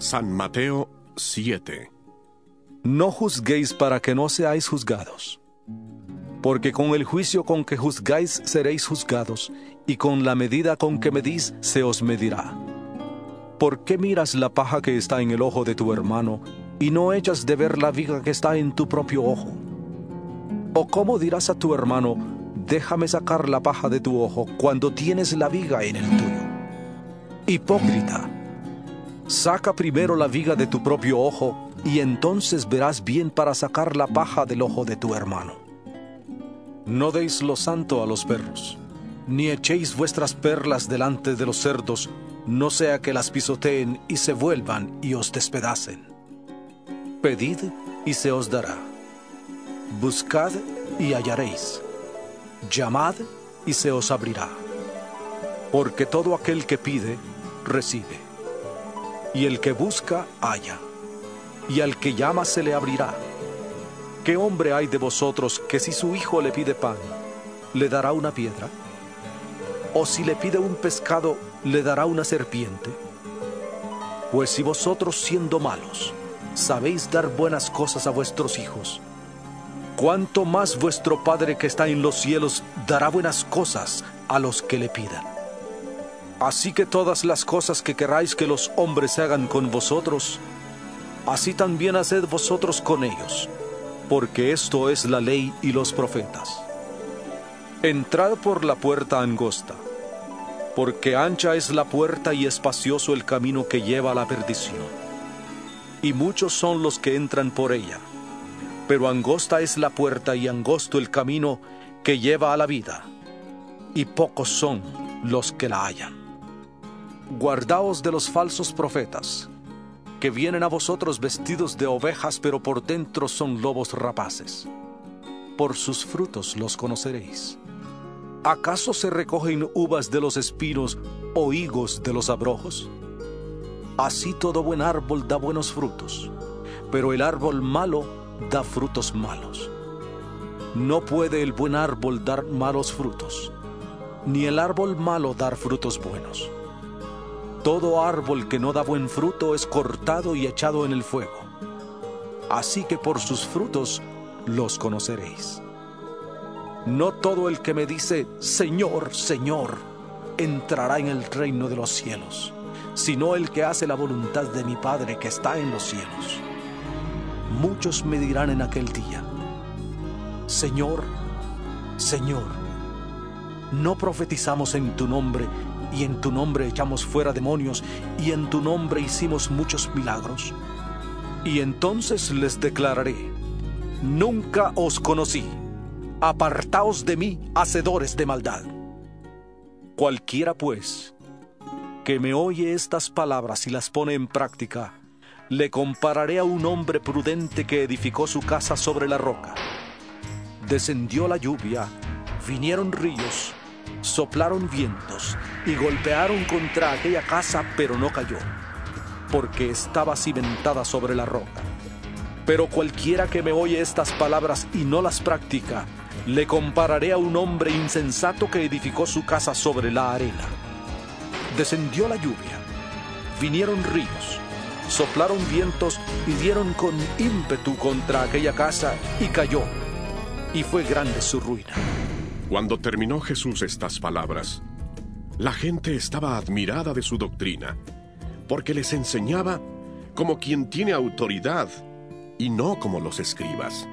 San Mateo 7 No juzguéis para que no seáis juzgados. Porque con el juicio con que juzgáis seréis juzgados, y con la medida con que medís se os medirá. ¿Por qué miras la paja que está en el ojo de tu hermano, y no echas de ver la viga que está en tu propio ojo? ¿O cómo dirás a tu hermano, déjame sacar la paja de tu ojo cuando tienes la viga en el tuyo? Hipócrita. Saca primero la viga de tu propio ojo, y entonces verás bien para sacar la paja del ojo de tu hermano. No deis lo santo a los perros, ni echéis vuestras perlas delante de los cerdos, no sea que las pisoteen y se vuelvan y os despedacen. Pedid y se os dará. Buscad y hallaréis. Llamad y se os abrirá. Porque todo aquel que pide, recibe y el que busca, halla, y al que llama se le abrirá. ¿Qué hombre hay de vosotros que si su hijo le pide pan, le dará una piedra? ¿O si le pide un pescado, le dará una serpiente? Pues si vosotros siendo malos, sabéis dar buenas cosas a vuestros hijos, ¿cuánto más vuestro Padre que está en los cielos dará buenas cosas a los que le pidan? Así que todas las cosas que queráis que los hombres hagan con vosotros, así también haced vosotros con ellos, porque esto es la ley y los profetas. Entrad por la puerta angosta, porque ancha es la puerta y espacioso el camino que lleva a la perdición. Y muchos son los que entran por ella, pero angosta es la puerta y angosto el camino que lleva a la vida, y pocos son los que la hallan. Guardaos de los falsos profetas, que vienen a vosotros vestidos de ovejas, pero por dentro son lobos rapaces. Por sus frutos los conoceréis. ¿Acaso se recogen uvas de los espinos o higos de los abrojos? Así todo buen árbol da buenos frutos, pero el árbol malo da frutos malos. No puede el buen árbol dar malos frutos, ni el árbol malo dar frutos buenos. Todo árbol que no da buen fruto es cortado y echado en el fuego. Así que por sus frutos los conoceréis. No todo el que me dice, Señor, Señor, entrará en el reino de los cielos, sino el que hace la voluntad de mi Padre que está en los cielos. Muchos me dirán en aquel día, Señor, Señor, ¿no profetizamos en tu nombre y en tu nombre echamos fuera demonios, y en tu nombre hicimos muchos milagros. Y entonces les declararé, nunca os conocí, apartaos de mí, hacedores de maldad. Cualquiera pues que me oye estas palabras y las pone en práctica, le compararé a un hombre prudente que edificó su casa sobre la roca. Descendió la lluvia, vinieron ríos, soplaron vientos y golpearon contra aquella casa, pero no cayó, porque estaba cimentada sobre la roca. Pero cualquiera que me oye estas palabras y no las practica, le compararé a un hombre insensato que edificó su casa sobre la arena. Descendió la lluvia, vinieron ríos, soplaron vientos y dieron con ímpetu contra aquella casa y cayó, y fue grande su ruina. Cuando terminó Jesús estas palabras, la gente estaba admirada de su doctrina, porque les enseñaba como quien tiene autoridad y no como los escribas.